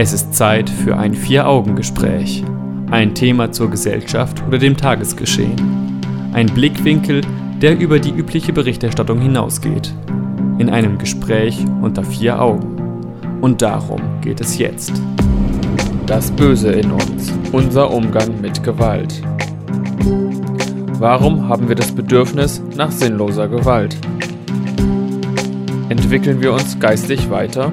Es ist Zeit für ein Vier-Augen-Gespräch. Ein Thema zur Gesellschaft oder dem Tagesgeschehen. Ein Blickwinkel, der über die übliche Berichterstattung hinausgeht. In einem Gespräch unter vier Augen. Und darum geht es jetzt. Das Böse in uns. Unser Umgang mit Gewalt. Warum haben wir das Bedürfnis nach sinnloser Gewalt? Entwickeln wir uns geistig weiter?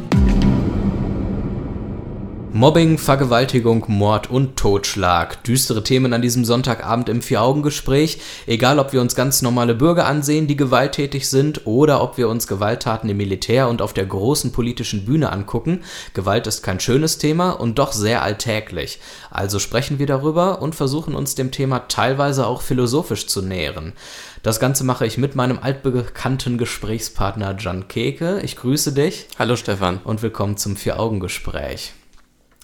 Mobbing, Vergewaltigung, Mord und Totschlag. Düstere Themen an diesem Sonntagabend im Vier-Augen-Gespräch. Egal, ob wir uns ganz normale Bürger ansehen, die gewalttätig sind, oder ob wir uns Gewalttaten im Militär und auf der großen politischen Bühne angucken. Gewalt ist kein schönes Thema und doch sehr alltäglich. Also sprechen wir darüber und versuchen uns dem Thema teilweise auch philosophisch zu nähern. Das Ganze mache ich mit meinem altbekannten Gesprächspartner Jan Keke. Ich grüße dich. Hallo Stefan. Und willkommen zum Vier-Augen-Gespräch.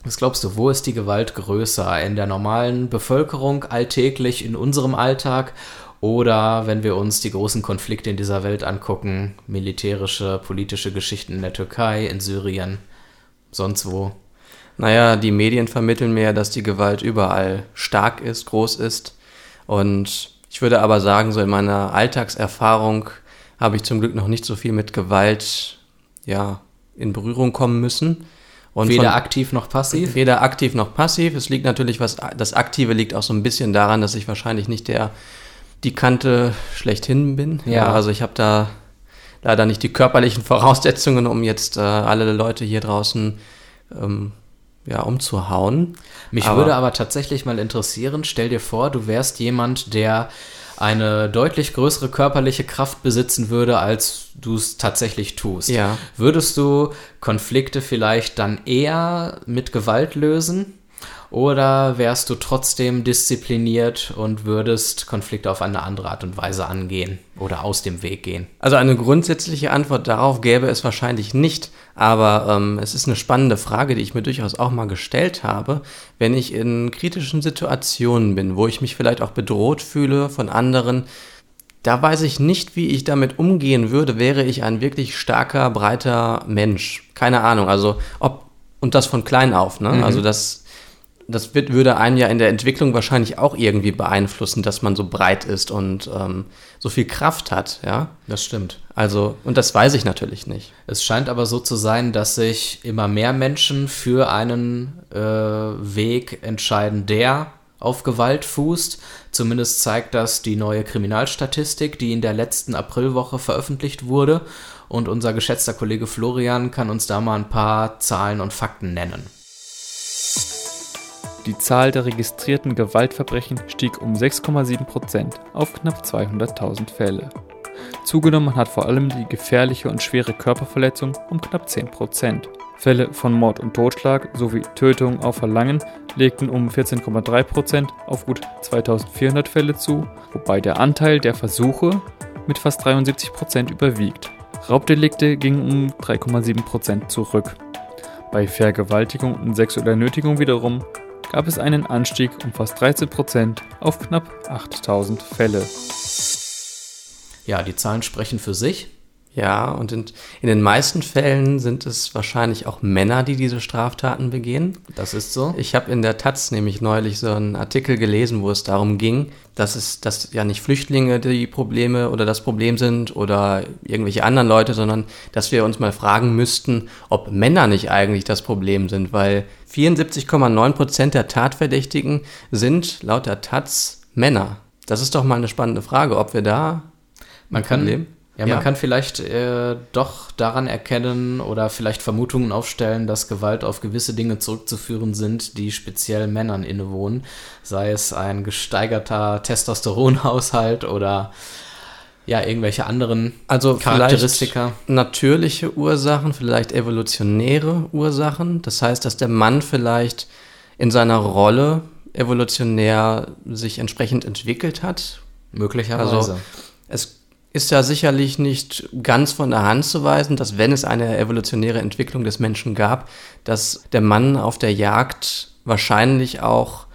Was glaubst du, wo ist die Gewalt größer? In der normalen Bevölkerung, alltäglich, in unserem Alltag? Oder wenn wir uns die großen Konflikte in dieser Welt angucken, militärische, politische Geschichten in der Türkei, in Syrien, sonst wo? Naja, die Medien vermitteln mir, dass die Gewalt überall stark ist, groß ist. Und ich würde aber sagen, so in meiner Alltagserfahrung habe ich zum Glück noch nicht so viel mit Gewalt ja, in Berührung kommen müssen. Und weder aktiv noch passiv? Weder aktiv noch passiv. Es liegt natürlich was, das Aktive liegt auch so ein bisschen daran, dass ich wahrscheinlich nicht der, die Kante schlechthin bin. Ja. ja also ich habe da leider nicht die körperlichen Voraussetzungen, um jetzt äh, alle Leute hier draußen ähm, ja, umzuhauen. Mich aber würde aber tatsächlich mal interessieren, stell dir vor, du wärst jemand, der eine deutlich größere körperliche Kraft besitzen würde, als du es tatsächlich tust. Ja. Würdest du Konflikte vielleicht dann eher mit Gewalt lösen? Oder wärst du trotzdem diszipliniert und würdest Konflikte auf eine andere Art und Weise angehen oder aus dem Weg gehen? Also eine grundsätzliche Antwort darauf gäbe es wahrscheinlich nicht, aber ähm, es ist eine spannende Frage, die ich mir durchaus auch mal gestellt habe, wenn ich in kritischen Situationen bin, wo ich mich vielleicht auch bedroht fühle von anderen. Da weiß ich nicht, wie ich damit umgehen würde, wäre ich ein wirklich starker, breiter Mensch. Keine Ahnung, also ob, und das von klein auf, ne? Mhm. Also das das wird, würde einen ja in der Entwicklung wahrscheinlich auch irgendwie beeinflussen, dass man so breit ist und ähm, so viel Kraft hat, ja. Das stimmt. Also, und das weiß ich natürlich nicht. Es scheint aber so zu sein, dass sich immer mehr Menschen für einen äh, Weg entscheiden, der auf Gewalt fußt. Zumindest zeigt das die neue Kriminalstatistik, die in der letzten Aprilwoche veröffentlicht wurde. Und unser geschätzter Kollege Florian kann uns da mal ein paar Zahlen und Fakten nennen. Die Zahl der registrierten Gewaltverbrechen stieg um 6,7% auf knapp 200.000 Fälle. Zugenommen hat vor allem die gefährliche und schwere Körperverletzung um knapp 10% Fälle von Mord und Totschlag sowie Tötung auf Verlangen legten um 14,3% auf gut 2400 Fälle zu, wobei der Anteil der Versuche mit fast 73% überwiegt. Raubdelikte gingen um 3,7% zurück. Bei Vergewaltigung und sexueller Nötigung wiederum gab es einen Anstieg um fast 13 Prozent auf knapp 8000 Fälle. Ja, die Zahlen sprechen für sich. Ja, und in, in, den meisten Fällen sind es wahrscheinlich auch Männer, die diese Straftaten begehen. Das ist so. Ich habe in der Taz nämlich neulich so einen Artikel gelesen, wo es darum ging, dass es dass ja nicht Flüchtlinge die Probleme oder das Problem sind oder irgendwelche anderen Leute, sondern dass wir uns mal fragen müssten, ob Männer nicht eigentlich das Problem sind, weil 74,9 Prozent der Tatverdächtigen sind laut der Taz Männer. Das ist doch mal eine spannende Frage, ob wir da man kann, ja, man ja. kann vielleicht äh, doch daran erkennen oder vielleicht Vermutungen aufstellen, dass Gewalt auf gewisse Dinge zurückzuführen sind, die speziell Männern innewohnen. Sei es ein gesteigerter Testosteronhaushalt oder ja, irgendwelche anderen also Charakteristika. Natürliche Ursachen, vielleicht evolutionäre Ursachen. Das heißt, dass der Mann vielleicht in seiner Rolle evolutionär sich entsprechend entwickelt hat. Möglicherweise. Also es ist ja sicherlich nicht ganz von der Hand zu weisen, dass wenn es eine evolutionäre Entwicklung des Menschen gab, dass der Mann auf der Jagd wahrscheinlich auch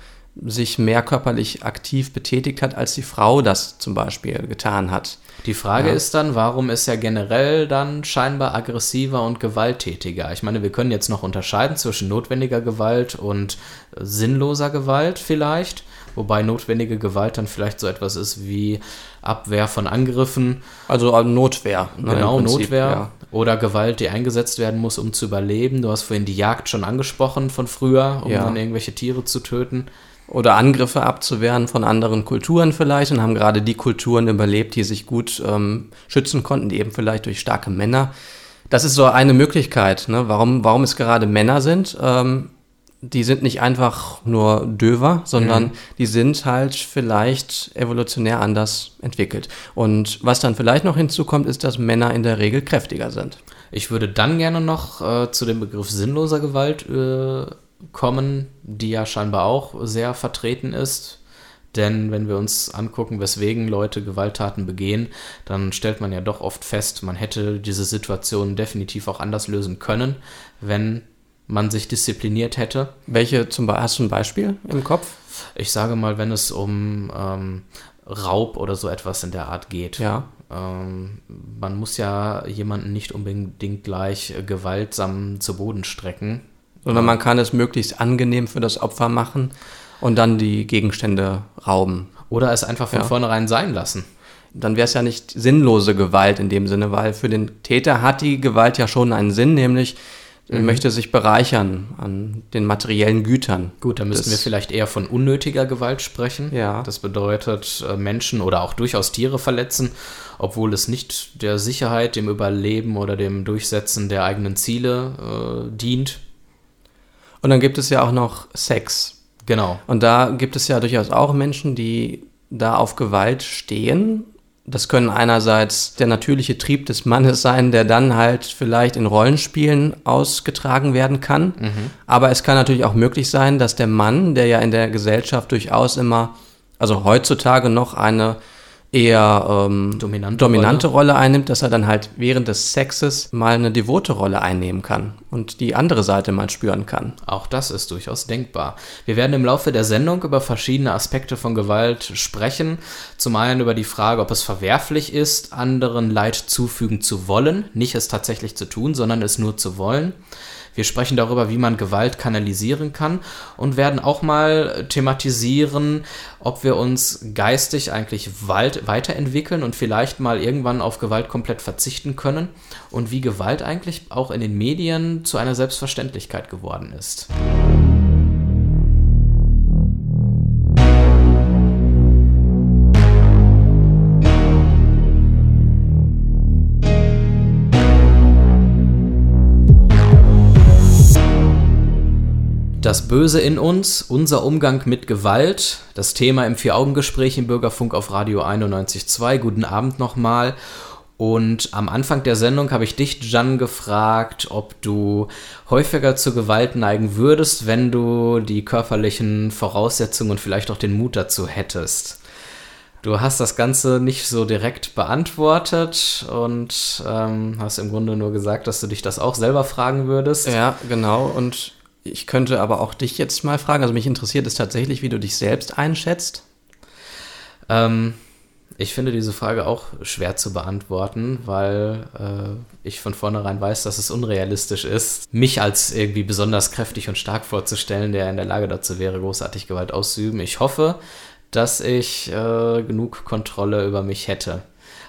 sich mehr körperlich aktiv betätigt hat, als die Frau das zum Beispiel getan hat. Die Frage Ja. ist dann, warum ist er generell dann scheinbar aggressiver und gewalttätiger? Ich meine, wir können jetzt noch unterscheiden zwischen notwendiger Gewalt und sinnloser Gewalt vielleicht, wobei notwendige Gewalt dann vielleicht so etwas ist wie Abwehr von Angriffen, Also äh, Notwehr. ne, genau Prinzip, Notwehr Ja. oder Gewalt, die eingesetzt werden muss, um zu überleben. Du hast vorhin die Jagd schon angesprochen von früher, um Ja. dann irgendwelche Tiere zu töten. Oder Angriffe abzuwehren von anderen Kulturen vielleicht und haben gerade die Kulturen überlebt, die sich gut ähm, schützen konnten, die eben vielleicht durch starke Männer. Das ist so eine Möglichkeit, ne? warum, warum es gerade Männer sind. Ähm, die sind nicht einfach nur döver, sondern die sind halt vielleicht evolutionär anders entwickelt. Und was dann vielleicht noch hinzukommt, ist, dass Männer in der Regel kräftiger sind. Ich würde dann gerne noch äh, zu dem Begriff sinnloser Gewalt äh, kommen, die ja scheinbar auch sehr vertreten ist. Denn wenn wir uns angucken, weswegen Leute Gewalttaten begehen, dann stellt man ja doch oft fest, man hätte diese Situation definitiv auch anders lösen können, wenn man sich diszipliniert hätte. Welche zum Beispiel, hast du ein Beispiel im Kopf? Ich sage mal, wenn es um ähm, Raub oder so etwas in der Art geht. Ja. Ähm, man muss ja jemanden nicht unbedingt gleich äh, gewaltsam zu Boden strecken. sondern man kann es möglichst angenehm für das Opfer machen und dann die Gegenstände rauben. Oder es einfach von Ja. vornherein sein lassen. Dann wäre es ja nicht sinnlose Gewalt in dem Sinne, weil für den Täter hat die Gewalt ja schon einen Sinn, nämlich er möchte sich bereichern an den materiellen Gütern. Gut, da müssten Das- wir vielleicht eher von unnötiger Gewalt sprechen. Ja. Das bedeutet äh, Menschen oder auch durchaus Tiere verletzen, obwohl es nicht der Sicherheit, dem Überleben oder dem Durchsetzen der eigenen Ziele äh, dient. Und dann gibt es ja auch noch Sex. Genau. Und da gibt es ja durchaus auch Menschen, die da auf Gewalt stehen. Das können einerseits der natürliche Trieb des Mannes sein, der dann halt vielleicht in Rollenspielen ausgetragen werden kann. Aber es kann natürlich auch möglich sein, dass der Mann, der ja in der Gesellschaft durchaus immer, also heutzutage noch eine eher ähm, Dominante dominante Rolle. einnimmt, dass er dann halt während des Sexes mal eine devote Rolle einnehmen kann und die andere Seite mal spüren kann. Auch das ist durchaus denkbar. Wir werden im Laufe der Sendung über verschiedene Aspekte von Gewalt sprechen. Zum einen über die Frage, ob es verwerflich ist, anderen Leid zufügen zu wollen, nicht es tatsächlich zu tun, sondern es nur zu wollen. Wir sprechen darüber, wie man Gewalt kanalisieren kann und werden auch mal thematisieren, ob wir uns geistig eigentlich weit weiterentwickeln und vielleicht mal irgendwann auf Gewalt komplett verzichten können und wie Gewalt eigentlich auch in den Medien zu einer Selbstverständlichkeit geworden ist. Das Böse in uns, unser Umgang mit Gewalt, das Thema im Vier-Augen-Gespräch im Bürgerfunk auf Radio 91.2. Guten Abend nochmal. Und am Anfang der Sendung habe ich dich, Jan, gefragt, ob du häufiger zur Gewalt neigen würdest, wenn du die körperlichen Voraussetzungen und vielleicht auch den Mut dazu hättest. Du hast das Ganze nicht so direkt beantwortet und ähm, hast im Grunde nur gesagt, dass du dich das auch selber fragen würdest. Ja, genau. Und ich könnte aber auch dich jetzt mal fragen. Also mich interessiert es tatsächlich, wie du dich selbst einschätzt. Ähm, ich finde diese Frage auch schwer zu beantworten, weil äh, ich von vornherein weiß, dass es unrealistisch ist, mich als irgendwie besonders kräftig und stark vorzustellen, der in der Lage dazu wäre, großartig Gewalt auszuüben. Ich hoffe, dass ich äh, genug Kontrolle über mich hätte.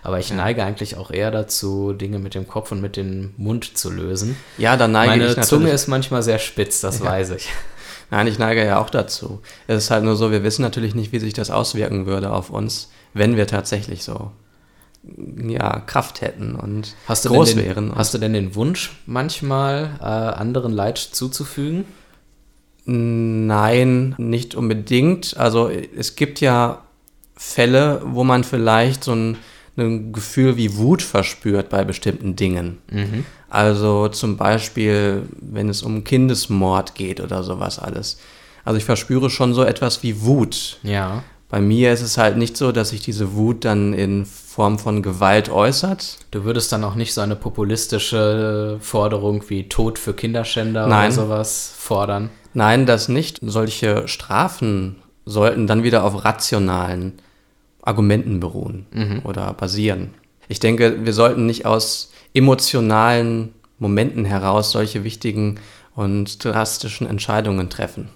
Aber ich neige eigentlich auch eher dazu, Dinge mit dem Kopf und mit dem Mund zu lösen. Ja, da neige Meine ich natürlich. Zunge ist manchmal sehr spitz, das weiß ich. Nein, ich neige ja auch dazu. Es ist halt nur so, wir wissen natürlich nicht, wie sich das auswirken würde auf uns, wenn wir tatsächlich so ja, Kraft hätten und Hast du, groß den, wären. Hast du denn den Wunsch, manchmal äh, anderen Leid zuzufügen? Nein, nicht unbedingt. Also es gibt ja Fälle, wo man vielleicht so ein, ein Gefühl wie Wut verspürt bei bestimmten Dingen. Also zum Beispiel, wenn es um Kindesmord geht oder sowas alles. Also ich verspüre schon so etwas wie Wut. Ja. Bei mir ist es halt nicht so, dass sich diese Wut dann in Form von Gewalt äußert. Du würdest dann auch nicht so eine populistische Forderung wie Tod für Kinderschänder Nein. oder sowas fordern. Nein, das nicht. Solche Strafen sollten dann wieder auf rationalen Argumenten beruhen mhm. oder basieren. Ich denke, wir sollten nicht aus emotionalen Momenten heraus solche wichtigen und drastischen Entscheidungen treffen.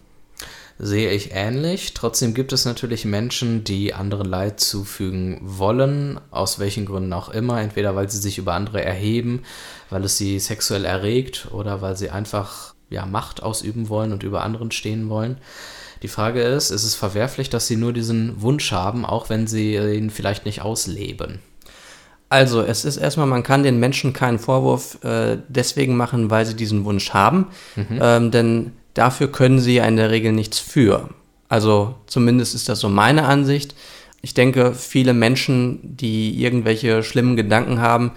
Sehe ich ähnlich. Trotzdem gibt es natürlich Menschen, die anderen Leid zufügen wollen, aus welchen Gründen auch immer. Entweder weil sie sich über andere erheben, weil es sie sexuell erregt oder weil sie einfach ja, Macht ausüben wollen und über anderen stehen wollen. Die Frage ist, ist es verwerflich, dass sie nur diesen Wunsch haben, auch wenn sie ihn vielleicht nicht ausleben? Also, es ist erstmal, man kann den Menschen keinen Vorwurf äh, deswegen machen, weil sie diesen Wunsch haben, mhm. ähm, denn dafür können sie ja in der Regel nichts für. Also, zumindest ist das so meine Ansicht. Ich denke, viele Menschen, die irgendwelche schlimmen Gedanken haben,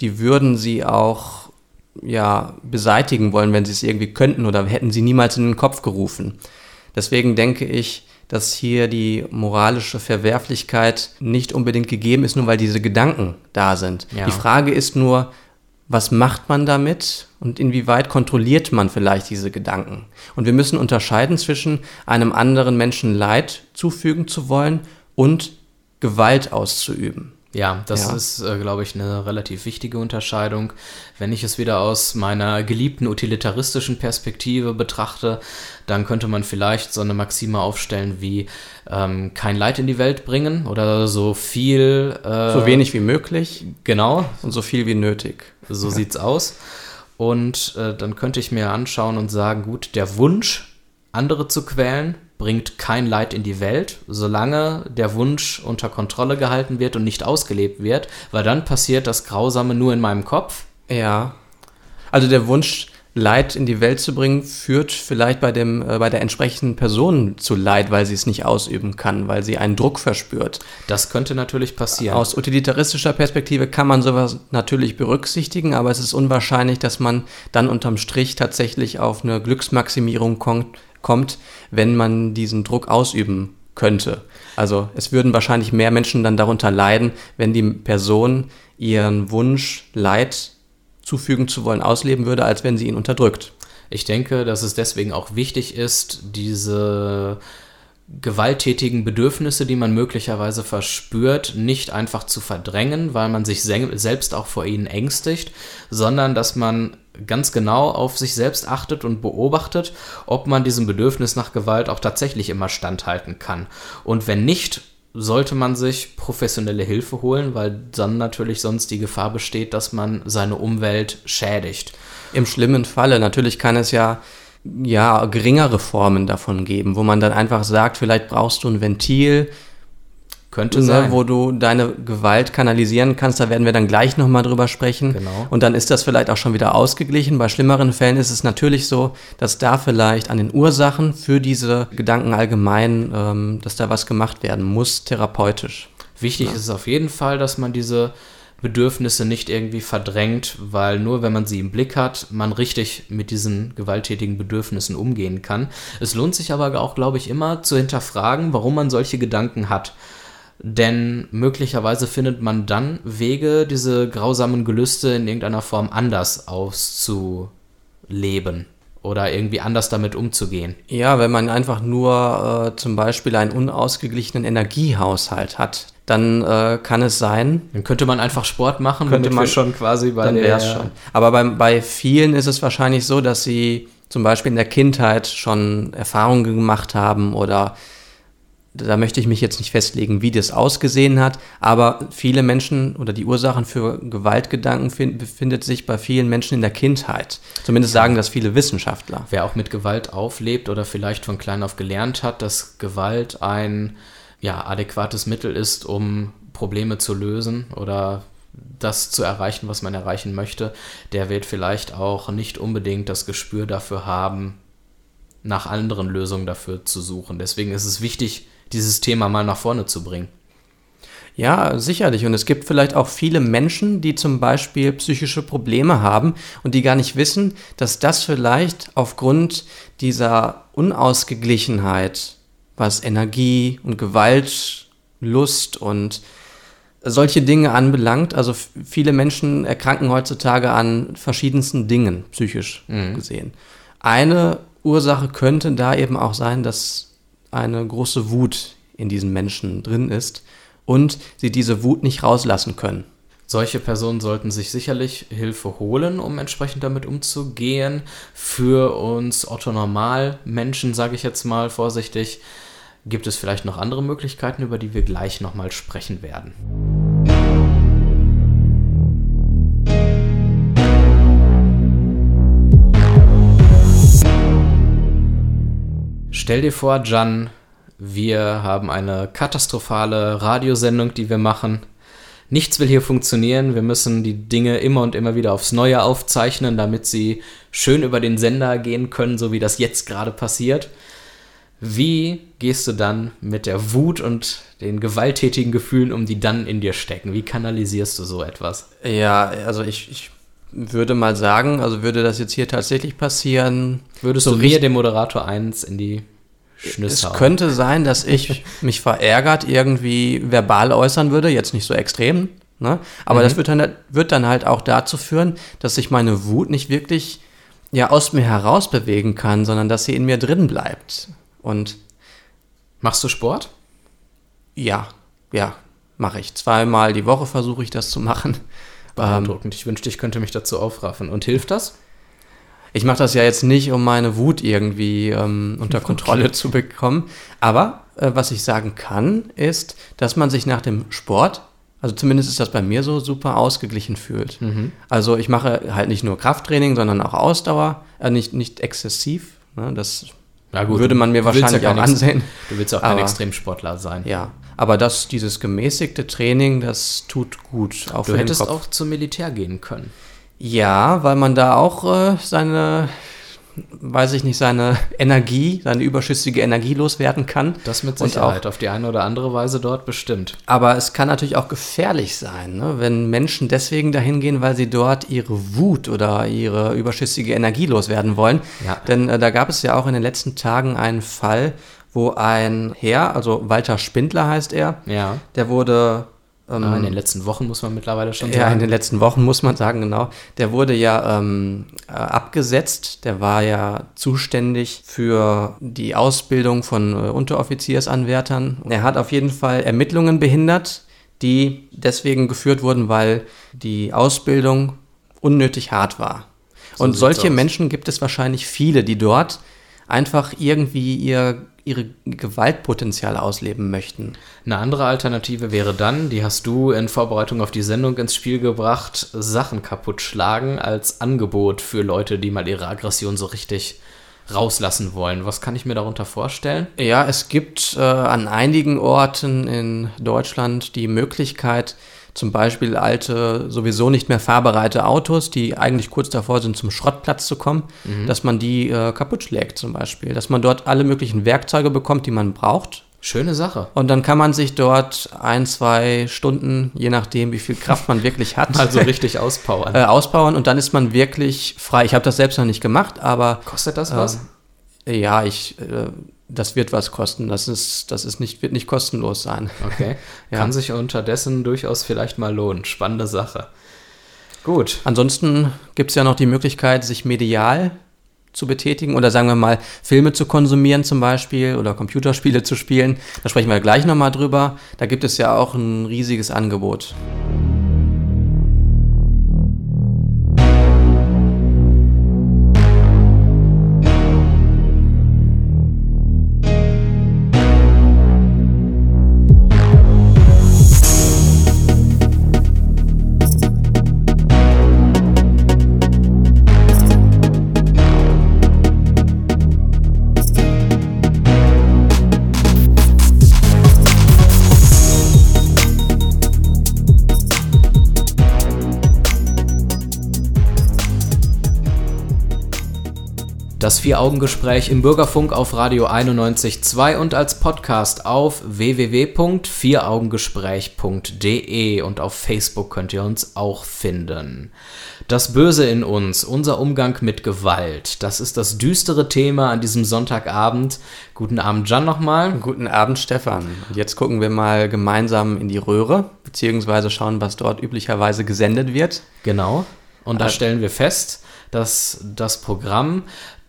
die würden sie auch ja, beseitigen wollen, wenn sie es irgendwie könnten oder hätten sie niemals in den Kopf gerufen. Deswegen denke ich, dass hier die moralische Verwerflichkeit nicht unbedingt gegeben ist, nur weil diese Gedanken da sind. Ja. Die Frage ist nur, was macht man damit und inwieweit kontrolliert man vielleicht diese Gedanken? Und wir müssen unterscheiden zwischen einem anderen Menschen Leid zufügen zu wollen und Gewalt auszuüben. Ja, das ja. ist, äh, glaube ich, eine relativ wichtige Unterscheidung. Wenn ich es wieder aus meiner geliebten utilitaristischen Perspektive betrachte, dann könnte man vielleicht so eine Maxime aufstellen wie ähm, kein Leid in die Welt bringen oder so viel. Äh, so wenig wie möglich. Genau. Und so viel wie nötig. So ja. sieht's aus. Und äh, dann könnte ich mir anschauen und sagen, gut, der Wunsch, andere zu quälen, bringt kein Leid in die Welt, solange der Wunsch unter Kontrolle gehalten wird und nicht ausgelebt wird, weil dann passiert das Grausame nur in meinem Kopf. Ja. Also der Wunsch, Leid in die Welt zu bringen, führt vielleicht bei, dem, äh, bei der entsprechenden Person zu Leid, weil sie es nicht ausüben kann, weil sie einen Druck verspürt. Das könnte natürlich passieren. Aus utilitaristischer Perspektive kann man sowas natürlich berücksichtigen, aber es ist unwahrscheinlich, dass man dann unterm Strich tatsächlich auf eine Glücksmaximierung kommt, kommt, wenn man diesen Druck ausüben könnte. Also es würden wahrscheinlich mehr Menschen dann darunter leiden, wenn die Person ihren Wunsch, Leid zufügen zu wollen, ausleben würde, als wenn sie ihn unterdrückt. Ich denke, dass es deswegen auch wichtig ist, diese gewalttätigen Bedürfnisse, die man möglicherweise verspürt, nicht einfach zu verdrängen, weil man sich selbst auch vor ihnen ängstigt, sondern dass man ganz genau auf sich selbst achtet und beobachtet, ob man diesem Bedürfnis nach Gewalt auch tatsächlich immer standhalten kann. Und wenn nicht, sollte man sich professionelle Hilfe holen, weil dann natürlich sonst die Gefahr besteht, dass man seine Umwelt schädigt. Im schlimmen Falle, natürlich kann es ja ja, geringere Formen davon geben, wo man dann einfach sagt, vielleicht brauchst du ein Ventil, könnte ne, sein. wo du deine Gewalt kanalisieren kannst. Da werden wir dann gleich nochmal drüber sprechen. Genau. Und dann ist das vielleicht auch schon wieder ausgeglichen. Bei schlimmeren Fällen ist es natürlich so, dass da vielleicht an den Ursachen für diese Gedanken allgemein, ähm, dass da was gemacht werden muss, therapeutisch. Wichtig ja. ist es auf jeden Fall, dass man diese Bedürfnisse nicht irgendwie verdrängt, weil nur wenn man sie im Blick hat, man richtig mit diesen gewalttätigen Bedürfnissen umgehen kann. Es lohnt sich aber auch, glaube ich, immer zu hinterfragen, warum man solche Gedanken hat. Denn möglicherweise findet man dann Wege, diese grausamen Gelüste in irgendeiner Form anders auszuleben oder irgendwie anders damit umzugehen. Ja, wenn man einfach nur äh, zum Beispiel einen unausgeglichenen Energiehaushalt hat, dann äh, kann es sein. Dann könnte man einfach Sport machen, könnte man schon quasi bei dann der. Schon. Aber bei, bei vielen ist es wahrscheinlich so, dass sie zum Beispiel in der Kindheit schon Erfahrungen gemacht haben oder da möchte ich mich jetzt nicht festlegen, wie das ausgesehen hat, aber viele Menschen oder die Ursachen für Gewaltgedanken befindet sich bei vielen Menschen in der Kindheit. Zumindest sagen das viele Wissenschaftler. Wer auch mit Gewalt auflebt oder vielleicht von klein auf gelernt hat, dass Gewalt ein ja, adäquates Mittel ist, um Probleme zu lösen oder das zu erreichen, was man erreichen möchte, der wird vielleicht auch nicht unbedingt das Gespür dafür haben, nach anderen Lösungen dafür zu suchen. Deswegen ist es wichtig, dieses Thema mal nach vorne zu bringen. Ja, sicherlich. Und es gibt vielleicht auch viele Menschen, die zum Beispiel psychische Probleme haben und die gar nicht wissen, dass das vielleicht aufgrund dieser Unausgeglichenheit, was Energie und Gewalt, Lust und solche Dinge anbelangt. Also viele Menschen erkranken heutzutage an verschiedensten Dingen, psychisch mhm. gesehen. Eine Ursache könnte da eben auch sein, dass eine große Wut in diesen Menschen drin ist und sie diese Wut nicht rauslassen können. Solche Personen sollten sich sicherlich Hilfe holen, um entsprechend damit umzugehen. Für uns Otto-Normal-Menschen, sage ich jetzt mal vorsichtig, gibt es vielleicht noch andere Möglichkeiten, über die wir gleich nochmal sprechen werden. Stell dir vor, Jan, wir haben eine katastrophale Radiosendung, die wir machen. Nichts will hier funktionieren. Wir müssen die Dinge immer und immer wieder aufs Neue aufzeichnen, damit sie schön über den Sender gehen können, so wie das jetzt gerade passiert. Wie gehst du dann mit der Wut und den gewalttätigen Gefühlen um, die dann in dir stecken? Wie kanalisierst du so etwas? Ja, also ich, ich würde mal sagen, also würde das jetzt hier tatsächlich passieren. Würdest so du mir, dem Moderator, eins in die Schnüsse. Es könnte sein, dass ich mich verärgert irgendwie verbal äußern würde, jetzt nicht so extrem, ne? aber mhm. das wird dann, wird dann halt auch dazu führen, dass sich meine Wut nicht wirklich ja, aus mir heraus bewegen kann, sondern dass sie in mir drin bleibt. Und machst du Sport? Ja, ja, mache ich. Zweimal die Woche versuche ich das zu machen. Beeindruckend. Ähm, ich wünschte, ich könnte mich dazu aufraffen. Und hilft das? Ich mache das ja jetzt nicht, um meine Wut irgendwie ähm, unter Kontrolle okay. zu bekommen. Aber äh, was ich sagen kann, ist, dass man sich nach dem Sport, also zumindest ist das bei mir so, super ausgeglichen fühlt. Mhm. Also ich mache halt nicht nur Krafttraining, sondern auch Ausdauer, äh, nicht, nicht exzessiv. Ne? Das gut, würde man mir wahrscheinlich ja auch ansehen. Du willst auch kein aber, Extremsportler sein. Ja, aber das, dieses gemäßigte Training, das tut gut. du hättest auch zum Militär gehen können. Ja, weil man da auch äh, seine, weiß ich nicht, seine Energie, seine überschüssige Energie loswerden kann. Das mit Sicherheit, auch, auf die eine oder andere Weise dort bestimmt. Aber es kann natürlich auch gefährlich sein, ne? wenn Menschen deswegen dahin gehen, weil sie dort ihre Wut oder ihre überschüssige Energie loswerden wollen. Ja. Denn äh, da gab es ja auch in den letzten Tagen einen Fall, wo ein Herr, also Walter Spindler heißt er, ja. der wurde ähm, in den letzten Wochen muss man mittlerweile schon sagen. Ja, in den letzten Wochen muss man sagen, genau. Der wurde ja ähm, äh, abgesetzt. Der war ja zuständig für die Ausbildung von äh, Unteroffiziersanwärtern. Er hat auf jeden Fall Ermittlungen behindert, die deswegen geführt wurden, weil die Ausbildung unnötig hart war. So Und solche Menschen gibt es wahrscheinlich viele, die dort einfach irgendwie ihr ihre Gewaltpotenzial ausleben möchten. Eine andere Alternative wäre dann, die hast du in Vorbereitung auf die Sendung ins Spiel gebracht, Sachen kaputt schlagen als Angebot für Leute, die mal ihre Aggression so richtig rauslassen wollen. Was kann ich mir darunter vorstellen? Ja, es gibt äh, an einigen Orten in Deutschland die Möglichkeit, zum Beispiel alte, sowieso nicht mehr fahrbereite Autos, die eigentlich kurz davor sind, zum Schrottplatz zu kommen, mhm. dass man die äh, kaputt schlägt zum Beispiel. Dass man dort alle möglichen Werkzeuge bekommt, die man braucht. Schöne Sache. Und dann kann man sich dort ein, zwei Stunden, je nachdem, wie viel Kraft man wirklich hat, also richtig auspowern. Äh, auspowern und dann ist man wirklich frei. Ich habe das selbst noch nicht gemacht, aber. Kostet das was? Äh, ja, ich. Das wird was kosten. Das ist, das ist nicht, wird nicht kostenlos sein. Okay. ja. Kann sich unterdessen durchaus vielleicht mal lohnen. Spannende Sache. Gut. Ansonsten gibt es ja noch die Möglichkeit, sich medial zu betätigen oder sagen wir mal Filme zu konsumieren zum Beispiel oder Computerspiele zu spielen. Da sprechen wir gleich nochmal drüber. Da gibt es ja auch ein riesiges Angebot. Das Vier-Augen-Gespräch im Bürgerfunk auf Radio 91.2 und als Podcast auf www.vieraugengespräch.de und auf Facebook könnt ihr uns auch finden. Das Böse in uns, unser Umgang mit Gewalt, das ist das düstere Thema an diesem Sonntagabend. Guten Abend, Jan, nochmal. Guten Abend, Stefan. Jetzt gucken wir mal gemeinsam in die Röhre, beziehungsweise schauen, was dort üblicherweise gesendet wird. Genau. Und da äh, stellen wir fest, dass das Programm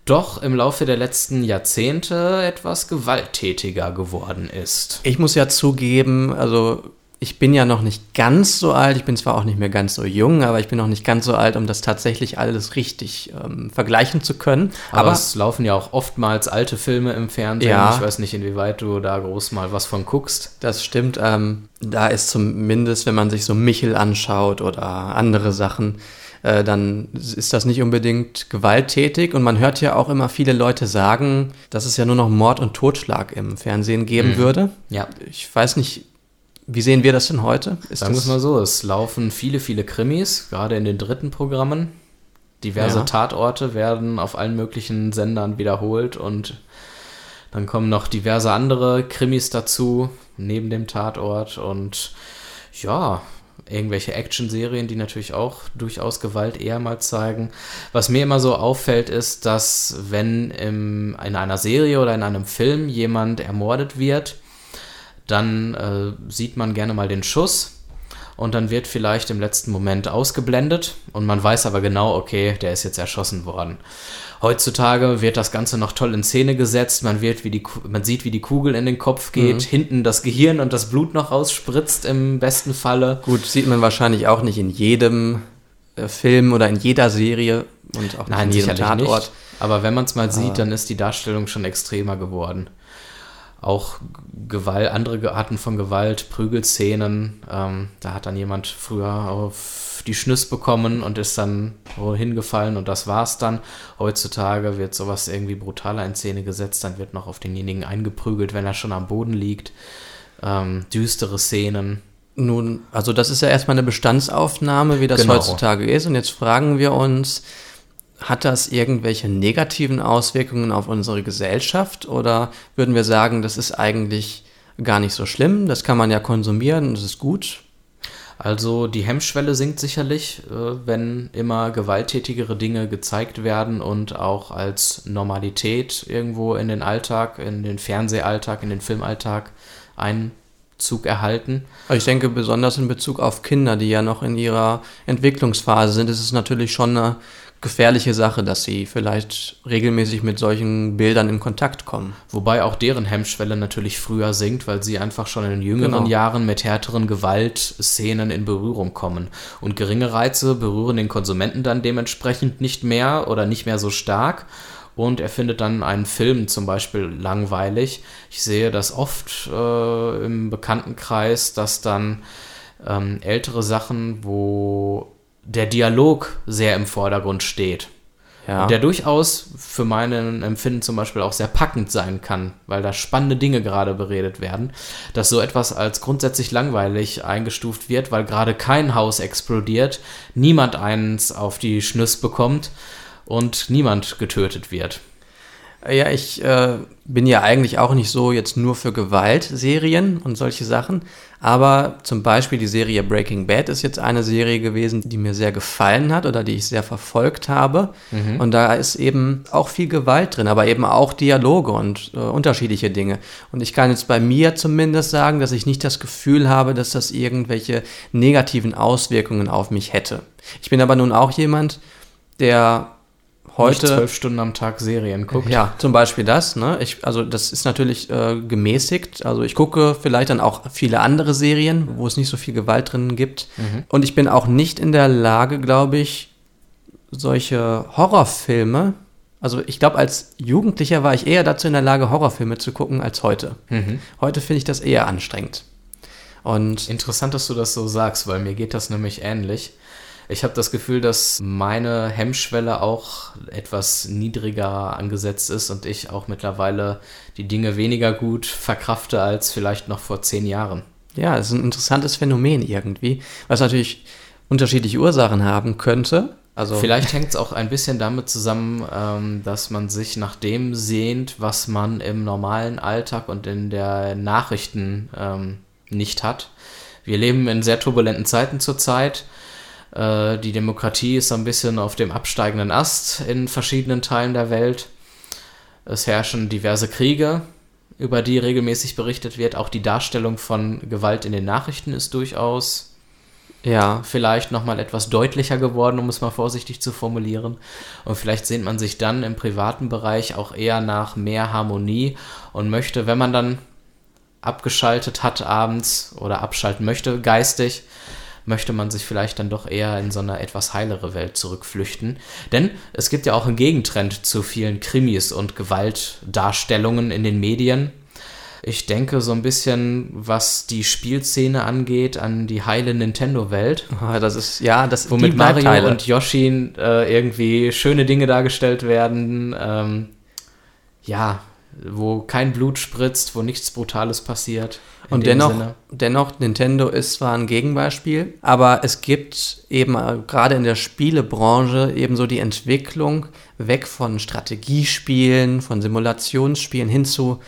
doch im Laufe der letzten Jahrzehnte etwas gewalttätiger geworden ist. Ich muss ja zugeben, also ich bin ja noch nicht ganz so alt, ich bin zwar auch nicht mehr ganz so jung, aber ich bin noch nicht ganz so alt, um das tatsächlich alles richtig ähm, vergleichen zu können. Aber, aber, es laufen ja auch oftmals alte Filme im Fernsehen. Ja, ich weiß nicht, inwieweit du da groß mal was von guckst. Das stimmt. Ähm, da ist zumindest, wenn man sich so Michel anschaut oder andere Sachen, äh, dann ist das nicht unbedingt gewalttätig. Und man hört ja auch immer viele Leute sagen, dass es ja nur noch Mord und Totschlag im Fernsehen geben mhm. würde. Ja. Ich weiß nicht, wie sehen wir das denn heute? Ist Sagen wir es mal so, es laufen viele, viele Krimis, gerade in den dritten Programmen. Diverse ja. Tatorte werden auf allen möglichen Sendern wiederholt und dann kommen noch diverse andere Krimis dazu, neben dem Tatort und ja, irgendwelche Action-Serien, die natürlich auch durchaus Gewalt eher mal zeigen. Was mir immer so auffällt, ist, dass wenn im, in einer Serie oder in einem Film jemand ermordet wird, dann äh, sieht man gerne mal den Schuss und dann wird vielleicht im letzten Moment ausgeblendet und man weiß aber genau, okay, der ist jetzt erschossen worden. Heutzutage wird das Ganze noch toll in Szene gesetzt, man, wird, wie die, man sieht, wie die Kugel in den Kopf geht, mhm. hinten das Gehirn und das Blut noch rausspritzt im besten Falle. Gut, sieht man wahrscheinlich auch nicht in jedem äh, Film oder in jeder Serie und auch Nein, in jedem Tatort. Nicht. Aber wenn man es mal sieht, dann ist die Darstellung schon extremer geworden auch Gewalt, andere Arten von Gewalt, Prügelszenen. Ähm, da hat dann jemand früher auf die Schnüss bekommen und ist dann hingefallen und das war's dann. Heutzutage wird sowas irgendwie brutaler in Szene gesetzt, dann wird noch auf denjenigen eingeprügelt, wenn er schon am Boden liegt. Ähm, düstere Szenen. Nun, also das ist ja erstmal eine Bestandsaufnahme, wie das genau. heutzutage ist. Und jetzt fragen wir uns, hat das irgendwelche negativen Auswirkungen auf unsere Gesellschaft oder würden wir sagen, das ist eigentlich gar nicht so schlimm, das kann man ja konsumieren, das ist gut? Also die Hemmschwelle sinkt sicherlich, äh, wenn immer gewalttätigere Dinge gezeigt werden und auch als Normalität irgendwo in den Alltag, in den Fernsehalltag, in den Filmalltag Einzug erhalten. Ich denke, besonders in Bezug auf Kinder, die ja noch in ihrer Entwicklungsphase sind, ist es natürlich schon eine gefährliche Sache, dass sie vielleicht regelmäßig mit solchen Bildern in Kontakt kommen. Wobei auch deren Hemmschwelle natürlich früher sinkt, weil sie einfach schon in jüngeren genau. Jahren mit härteren Gewaltszenen in Berührung kommen. Und geringe Reize berühren den Konsumenten dann dementsprechend nicht mehr oder nicht mehr so stark. Und er findet dann einen Film zum Beispiel langweilig. Ich sehe das oft äh, im Bekanntenkreis, dass dann ähm, ältere Sachen, wo der Dialog sehr im Vordergrund steht. Ja. Der durchaus für meinen Empfinden zum Beispiel auch sehr packend sein kann, weil da spannende Dinge gerade beredet werden, dass so etwas als grundsätzlich langweilig eingestuft wird, weil gerade kein Haus explodiert, niemand eins auf die Schnüss bekommt und niemand getötet wird. Ja, ich äh, bin ja eigentlich auch nicht so jetzt nur für Gewaltserien und solche Sachen. Aber zum Beispiel die Serie Breaking Bad ist jetzt eine Serie gewesen, die mir sehr gefallen hat oder die ich sehr verfolgt habe. Mhm. Und da ist eben auch viel Gewalt drin, aber eben auch Dialoge und äh, unterschiedliche Dinge. Und ich kann jetzt bei mir zumindest sagen, dass ich nicht das Gefühl habe, dass das irgendwelche negativen Auswirkungen auf mich hätte. Ich bin aber nun auch jemand, der heute zwölf Stunden am Tag Serien guckt. Ja, zum Beispiel das. Ne? Ich, also das ist natürlich äh, gemäßigt. Also ich gucke vielleicht dann auch viele andere Serien, wo es nicht so viel Gewalt drin gibt. Mhm. Und ich bin auch nicht in der Lage, glaube ich, solche Horrorfilme. Also ich glaube, als Jugendlicher war ich eher dazu in der Lage, Horrorfilme zu gucken als heute. Mhm. Heute finde ich das eher anstrengend. Und Interessant, dass du das so sagst, weil mir geht das nämlich ähnlich. Ich habe das Gefühl, dass meine Hemmschwelle auch etwas niedriger angesetzt ist und ich auch mittlerweile die Dinge weniger gut verkrafte als vielleicht noch vor zehn Jahren. Ja, es ist ein interessantes Phänomen irgendwie, was natürlich unterschiedliche Ursachen haben könnte. Also Vielleicht hängt es auch ein bisschen damit zusammen, ähm, dass man sich nach dem sehnt, was man im normalen Alltag und in der Nachrichten ähm, nicht hat. Wir leben in sehr turbulenten Zeiten zurzeit äh, die Demokratie ist so ein bisschen auf dem absteigenden Ast in verschiedenen Teilen der Welt. Es herrschen diverse Kriege, über die regelmäßig berichtet wird. Auch die Darstellung von Gewalt in den Nachrichten ist durchaus ja. vielleicht nochmal etwas deutlicher geworden, um es mal vorsichtig zu formulieren. Und vielleicht sehnt man sich dann im privaten Bereich auch eher nach mehr Harmonie und möchte, wenn man dann abgeschaltet hat abends oder abschalten möchte geistig, möchte man sich vielleicht dann doch eher in so eine etwas heilere Welt zurückflüchten. Denn es gibt ja auch einen Gegentrend zu vielen Krimis und Gewaltdarstellungen in den Medien. Ich denke so ein bisschen, was die Spielszene angeht, an die heile Nintendo-Welt. Das ist, ja, das Womit Mario und Yoshi äh, irgendwie schöne Dinge dargestellt werden. Ähm, ja, wo kein Blut spritzt, wo nichts Brutales passiert. Und dennoch, dennoch, Nintendo ist zwar ein Gegenbeispiel, aber es gibt eben gerade in der Spielebranche eben so die Entwicklung weg von Strategiespielen, von Simulationsspielen hin zu,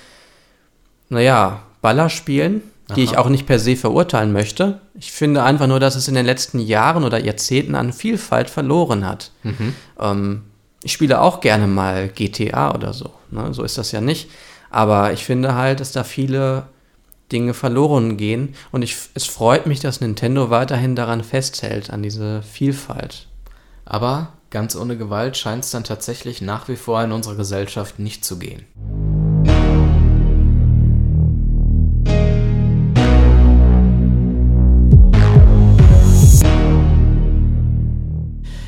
naja, Ballerspielen, die Aha. ich auch nicht per se verurteilen möchte. Ich finde einfach nur, dass es in den letzten Jahren oder Jahrzehnten an Vielfalt verloren hat. Mhm. Ähm, ich spiele auch gerne mal GTA oder so. Ne? So ist das ja nicht. Aber ich finde halt, dass da viele Dinge verloren gehen. Und ich, es freut mich, dass Nintendo weiterhin daran festhält, an diese Vielfalt. Aber ganz ohne Gewalt scheint es dann tatsächlich nach wie vor in unserer Gesellschaft nicht zu gehen.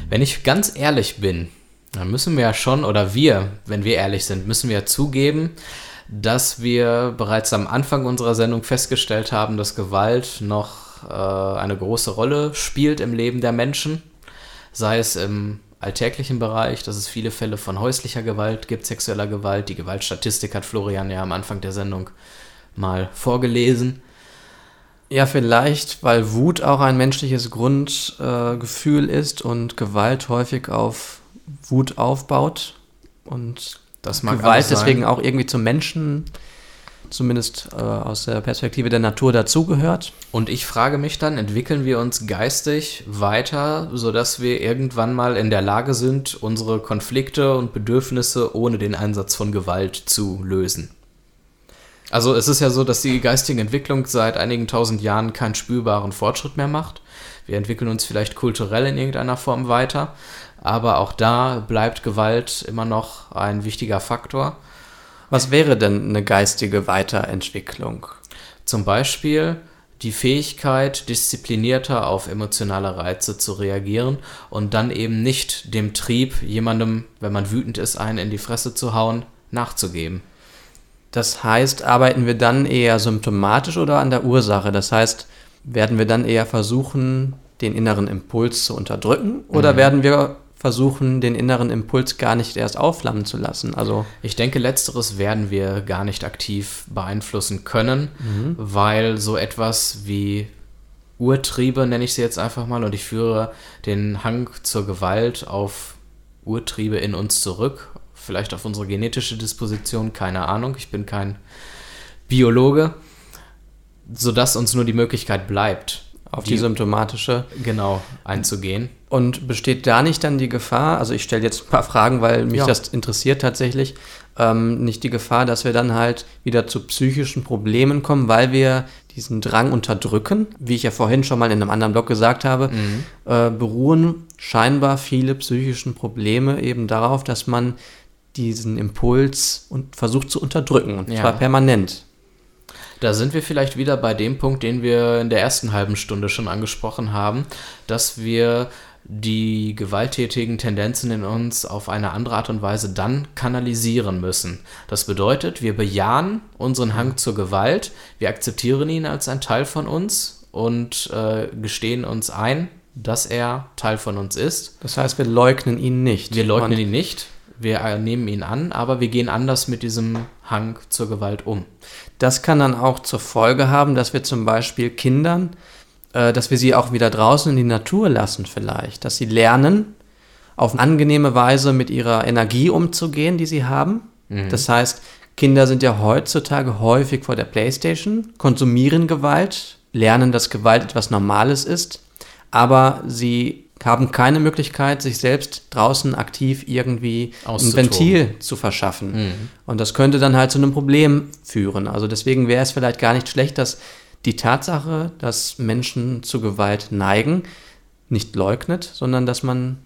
Wenn ich ganz ehrlich bin, dann müssen wir ja schon, oder wir, wenn wir ehrlich sind, müssen wir ja zugeben, dass wir bereits am Anfang unserer Sendung festgestellt haben, dass Gewalt noch äh, eine große Rolle spielt im Leben der Menschen, sei es im alltäglichen Bereich, dass es viele Fälle von häuslicher Gewalt gibt, sexueller Gewalt. Die Gewaltstatistik hat Florian ja am Anfang der Sendung mal vorgelesen. Ja, vielleicht, weil Wut auch ein menschliches Grundgefühl äh, ist und Gewalt häufig auf Wut aufbaut und das mag Gewalt deswegen auch irgendwie zum Menschen, zumindest äh, aus der Perspektive der Natur, dazugehört. Und ich frage mich dann, entwickeln wir uns geistig weiter, sodass wir irgendwann mal in der Lage sind, unsere Konflikte und Bedürfnisse ohne den Einsatz von Gewalt zu lösen? Also es ist ja so, dass die geistige Entwicklung seit einigen tausend Jahren keinen spürbaren Fortschritt mehr macht. Wir entwickeln uns vielleicht kulturell in irgendeiner Form weiter, aber auch da bleibt Gewalt immer noch ein wichtiger Faktor. Was wäre denn eine geistige Weiterentwicklung? Zum Beispiel die Fähigkeit, disziplinierter auf emotionale Reize zu reagieren und dann eben nicht dem Trieb, jemandem, wenn man wütend ist, einen in die Fresse zu hauen, nachzugeben. Das heißt, arbeiten wir dann eher symptomatisch oder an der Ursache? Das heißt, werden wir dann eher versuchen, den inneren Impuls zu unterdrücken oder mhm. werden wir versuchen, den inneren Impuls gar nicht erst aufflammen zu lassen. Also ich denke, letzteres werden wir gar nicht aktiv beeinflussen können, mhm. weil so etwas wie Urtriebe, nenne ich sie jetzt einfach mal, und ich führe den Hang zur Gewalt auf Urtriebe in uns zurück, vielleicht auf unsere genetische Disposition, keine Ahnung, ich bin kein Biologe, sodass uns nur die Möglichkeit bleibt, auf die, die symptomatische genau einzugehen. Und besteht da nicht dann die Gefahr, also ich stelle jetzt ein paar Fragen, weil mich ja. das interessiert tatsächlich, ähm, nicht die Gefahr, dass wir dann halt wieder zu psychischen Problemen kommen, weil wir diesen Drang unterdrücken, wie ich ja vorhin schon mal in einem anderen Blog gesagt habe, mhm. äh, beruhen scheinbar viele psychischen Probleme eben darauf, dass man diesen Impuls und versucht zu unterdrücken, und ja. zwar permanent. Da sind wir vielleicht wieder bei dem Punkt, den wir in der ersten halben Stunde schon angesprochen haben, dass wir die gewalttätigen Tendenzen in uns auf eine andere Art und Weise dann kanalisieren müssen. Das bedeutet, wir bejahen unseren Hang zur Gewalt, wir akzeptieren ihn als ein Teil von uns und äh, gestehen uns ein, dass er Teil von uns ist. Das heißt, wir leugnen ihn nicht. Wir leugnen ihn nicht, wir nehmen ihn an, aber wir gehen anders mit diesem Hang zur Gewalt um. Das kann dann auch zur Folge haben, dass wir zum Beispiel Kindern, äh, dass wir sie auch wieder draußen in die Natur lassen vielleicht, dass sie lernen, auf eine angenehme Weise mit ihrer Energie umzugehen, die sie haben. Mhm. Das heißt, Kinder sind ja heutzutage häufig vor der Playstation, konsumieren Gewalt, lernen, dass Gewalt etwas Normales ist, aber sie haben keine Möglichkeit, sich selbst draußen aktiv irgendwie ein Ventil zu verschaffen. Mhm. Und das könnte dann halt zu einem Problem führen. Also deswegen wäre es vielleicht gar nicht schlecht, dass die Tatsache, dass Menschen zu Gewalt neigen, nicht leugnet, sondern dass man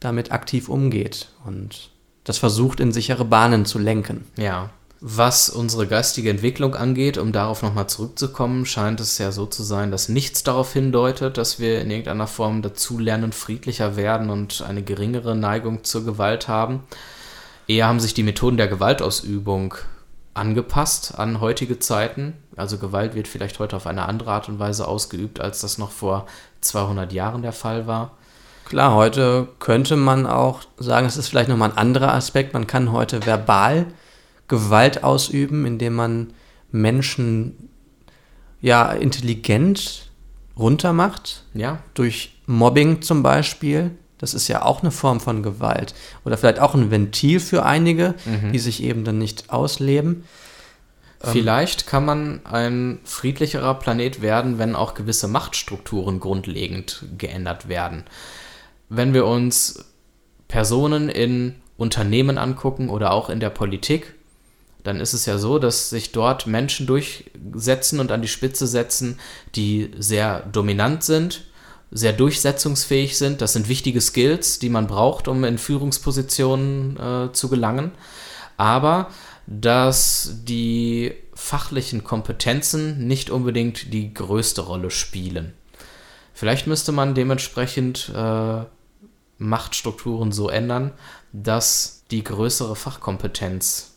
damit aktiv umgeht und das versucht in sichere Bahnen zu lenken. Ja. Was unsere geistige Entwicklung angeht, um darauf nochmal zurückzukommen, scheint es ja so zu sein, dass nichts darauf hindeutet, dass wir in irgendeiner Form dazu lernen, friedlicher werden und eine geringere Neigung zur Gewalt haben. Eher haben sich die Methoden der Gewaltausübung angepasst an heutige Zeiten. Also Gewalt wird vielleicht heute auf eine andere Art und Weise ausgeübt, als das noch vor 200 Jahren der Fall war. Klar, heute könnte man auch sagen, es ist vielleicht nochmal ein anderer Aspekt. Man kann heute verbal Gewalt ausüben, indem man Menschen ja intelligent runtermacht. Ja. Durch Mobbing zum Beispiel. Das ist ja auch eine Form von Gewalt. Oder vielleicht auch ein Ventil für einige, Mhm. die sich eben dann nicht ausleben. Vielleicht kann man ein friedlicherer Planet werden, wenn auch gewisse Machtstrukturen grundlegend geändert werden. Wenn wir uns Personen in Unternehmen angucken oder auch in der Politik, dann ist es ja so, dass sich dort Menschen durchsetzen und an die Spitze setzen, die sehr dominant sind, sehr durchsetzungsfähig sind. Das sind wichtige Skills, die man braucht, um in Führungspositionen äh, zu gelangen. Aber dass die fachlichen Kompetenzen nicht unbedingt die größte Rolle spielen. Vielleicht müsste man dementsprechend äh, Machtstrukturen so ändern, dass die größere Fachkompetenz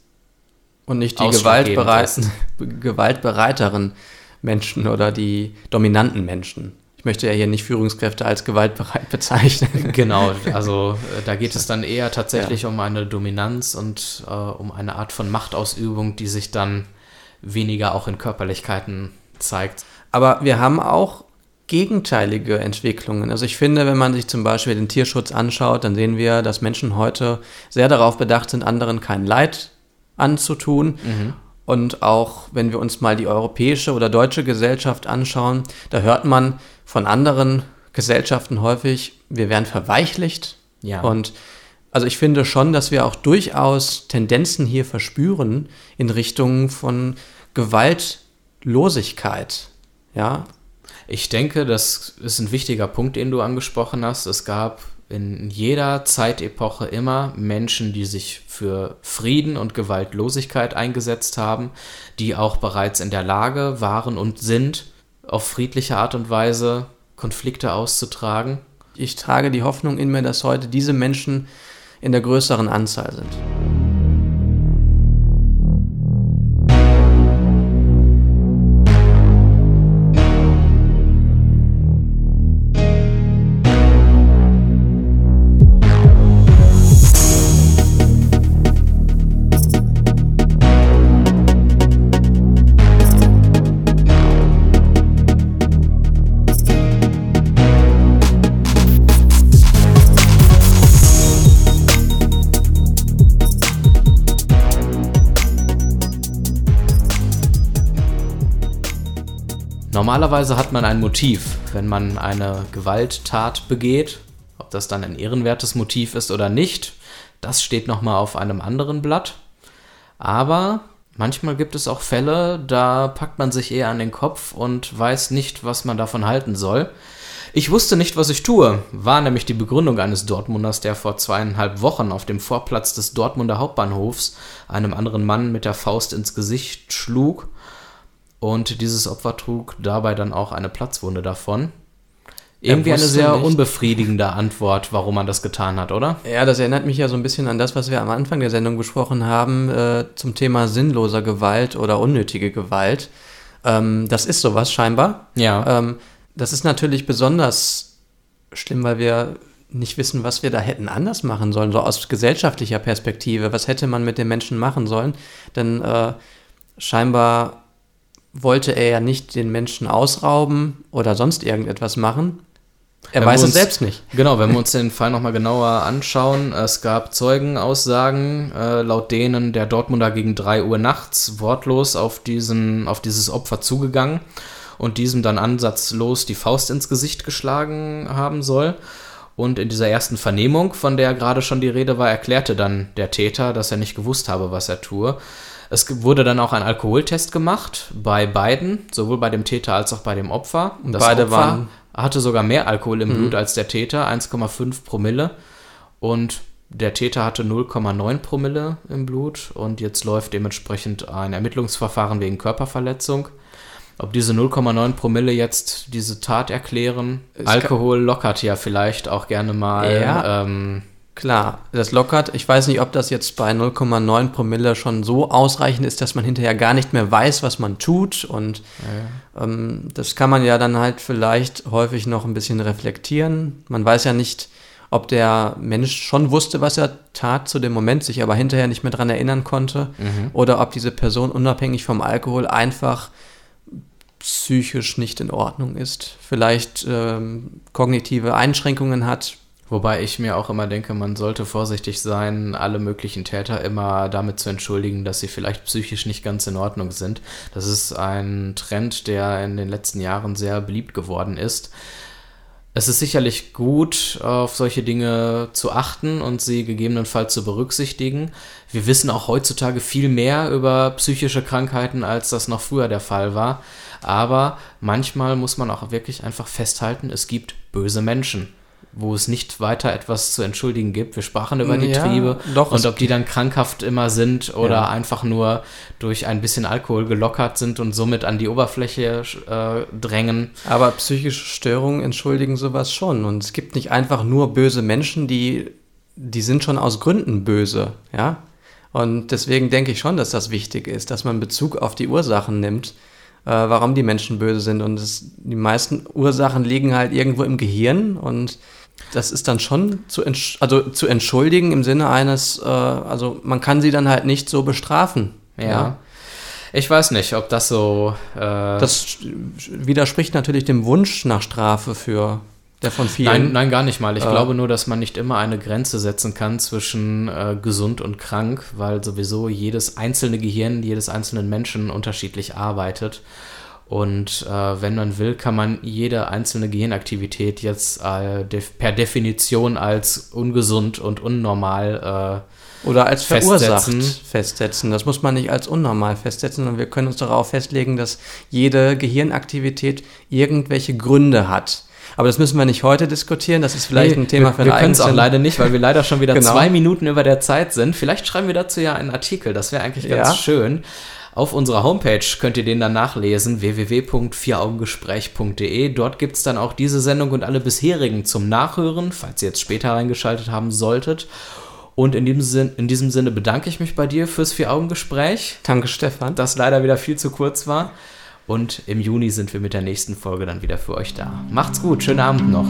Und nicht die gewaltbereiten, gewaltbereiteren Menschen oder die dominanten Menschen. Ich möchte ja hier nicht Führungskräfte als gewaltbereit bezeichnen. Genau, also äh, da geht es dann eher tatsächlich um eine Dominanz und äh, um eine Art von Machtausübung, die sich dann weniger auch in Körperlichkeiten zeigt. Aber wir haben auch gegenteilige Entwicklungen. Also ich finde, wenn man sich zum Beispiel den Tierschutz anschaut, dann sehen wir, dass Menschen heute sehr darauf bedacht sind, anderen kein Leid anzutun. Und auch wenn wir uns mal die europäische oder deutsche Gesellschaft anschauen, da hört man von anderen Gesellschaften häufig, wir werden verweichlicht. Ja. Und also ich finde schon, dass wir auch durchaus Tendenzen hier verspüren in Richtung von Gewaltlosigkeit. Ja, Ich denke, das ist ein wichtiger Punkt, den du angesprochen hast. Es gab in jeder Zeitepoche immer Menschen, die sich für Frieden und Gewaltlosigkeit eingesetzt haben, die auch bereits in der Lage waren und sind, auf friedliche Art und Weise Konflikte auszutragen. ich trage die Hoffnung in mir, dass heute diese Menschen in der größeren Anzahl sind. Normalerweise hat man ein Motiv, wenn man eine Gewalttat begeht. Ob das dann ein ehrenwertes Motiv ist oder nicht, das steht nochmal auf einem anderen Blatt. Aber manchmal gibt es auch Fälle, da packt man sich eher an den Kopf und weiß nicht, was man davon halten soll. Ich wusste nicht, was ich tue, war nämlich die Begründung eines Dortmunders, der vor zweieinhalb Wochen auf dem Vorplatz des Dortmunder Hauptbahnhofs einem anderen Mann mit der Faust ins Gesicht schlug und dieses Opfer trug dabei dann auch eine Platzwunde davon. Irgendwie eine sehr nicht- unbefriedigende Antwort, warum man das getan hat, oder? Ja, das erinnert mich ja so ein bisschen an das, was wir am Anfang der Sendung besprochen haben, äh, zum Thema sinnloser Gewalt oder unnötige Gewalt. Ähm, das ist sowas scheinbar. Ja. Ähm, das ist natürlich besonders schlimm, weil wir nicht wissen, was wir da hätten anders machen sollen, so aus gesellschaftlicher Perspektive. Was hätte man mit den Menschen machen sollen? Denn äh, scheinbar wollte er ja nicht den Menschen ausrauben oder sonst irgendetwas machen. Er Wenn weiß wir es uns- selbst nicht. Genau, wenn wir uns den Fall nochmal genauer anschauen, es gab Zeugenaussagen, äh, laut denen der Dortmunder gegen 3 Uhr nachts wortlos auf, diesen, auf dieses Opfer zugegangen und diesem dann ansatzlos die Faust ins Gesicht geschlagen haben soll. Und in dieser ersten Vernehmung, von der gerade schon die Rede war, erklärte dann der Täter, dass er nicht gewusst habe, was er tue. Es wurde dann auch ein Alkoholtest gemacht bei beiden, sowohl bei dem Täter als auch bei dem Opfer. Und beide Opfer waren- hatte sogar mehr Alkohol im Mhm. Blut als der Täter, 1,5 Promille. Und der Täter hatte 0,9 Promille im Blut und jetzt läuft dementsprechend ein Ermittlungsverfahren wegen Körperverletzung. Ob diese 0,9 Promille jetzt diese Tat erklären? Es Alkohol lockert ja vielleicht auch gerne mal. Ja. Ähm, Klar, das lockert. Ich weiß nicht, ob das jetzt bei 0,9 Promille schon so ausreichend ist, dass man hinterher gar nicht mehr weiß, was man tut. Und ähm, das kann man ja dann halt vielleicht häufig noch ein bisschen reflektieren. Man weiß ja nicht, ob der Mensch schon wusste, was er tat zu dem Moment, sich aber hinterher nicht mehr dran erinnern konnte. Oder ob diese Person unabhängig vom Alkohol einfach psychisch nicht in Ordnung ist. Vielleicht ähm, kognitive Einschränkungen hat, Wobei ich mir auch immer denke, man sollte vorsichtig sein, alle möglichen Täter immer damit zu entschuldigen, dass sie vielleicht psychisch nicht ganz in Ordnung sind. Das ist ein Trend, der in den letzten Jahren sehr beliebt geworden ist. Es ist sicherlich gut, auf solche Dinge zu achten und sie gegebenenfalls zu berücksichtigen. Wir wissen auch heutzutage viel mehr über psychische Krankheiten, als das noch früher der Fall war. Aber manchmal muss man auch wirklich einfach festhalten, es gibt böse Menschen wo es nicht weiter etwas zu entschuldigen gibt. Wir sprachen über die Ja, Triebe doch, und ob die dann krankhaft immer sind oder Ja. einfach nur durch ein bisschen Alkohol gelockert sind und somit an die Oberfläche äh, drängen. Aber psychische Störungen entschuldigen sowas schon. Und es gibt nicht einfach nur böse Menschen, die, die sind schon aus Gründen böse, ja. Und deswegen denke ich schon, dass das wichtig ist, dass man Bezug auf die Ursachen nimmt, warum die Menschen böse sind. Und es, die meisten Ursachen liegen halt irgendwo im Gehirn und das ist dann schon zu, also zu entschuldigen im Sinne eines, äh, also man kann sie dann halt nicht so bestrafen. Ja. Ich weiß nicht, ob das so. Äh, Das widerspricht natürlich dem Wunsch nach Strafe für der von vielen. Nein, nein, gar nicht mal. Ich Äh, glaube nur, dass man nicht immer eine Grenze setzen kann zwischen äh, gesund und krank, weil sowieso jedes einzelne Gehirn jedes einzelnen Menschen unterschiedlich arbeitet. Und äh, wenn man will, kann man jede einzelne Gehirnaktivität jetzt äh, def per Definition als ungesund und unnormal Oder als verursacht festsetzen. festsetzen. Das muss man nicht als unnormal festsetzen, sondern wir können uns darauf festlegen, dass jede Gehirnaktivität irgendwelche Gründe hat. Aber das müssen wir nicht heute diskutieren. Das ist vielleicht Nee, ein Thema wir, für Wir eine können es auch leider nicht, weil wir leider schon wieder Genau. zwei Minuten über der Zeit sind. Vielleicht schreiben wir dazu ja einen Artikel. Das wäre eigentlich ganz Ja. schön. Auf unserer Homepage könnt ihr den dann nachlesen, www.vieraugengespräch.de. Dort gibt es dann auch diese Sendung und alle bisherigen zum Nachhören, falls ihr jetzt später reingeschaltet haben solltet. Und in diesem, Sinn, in diesem Sinne bedanke ich mich bei dir fürs Vier-Augen-Gespräch, Danke, Stefan. das leider wieder viel zu kurz war. Und im Juni sind wir mit der nächsten Folge dann wieder für euch da. Macht's gut, schönen Abend noch.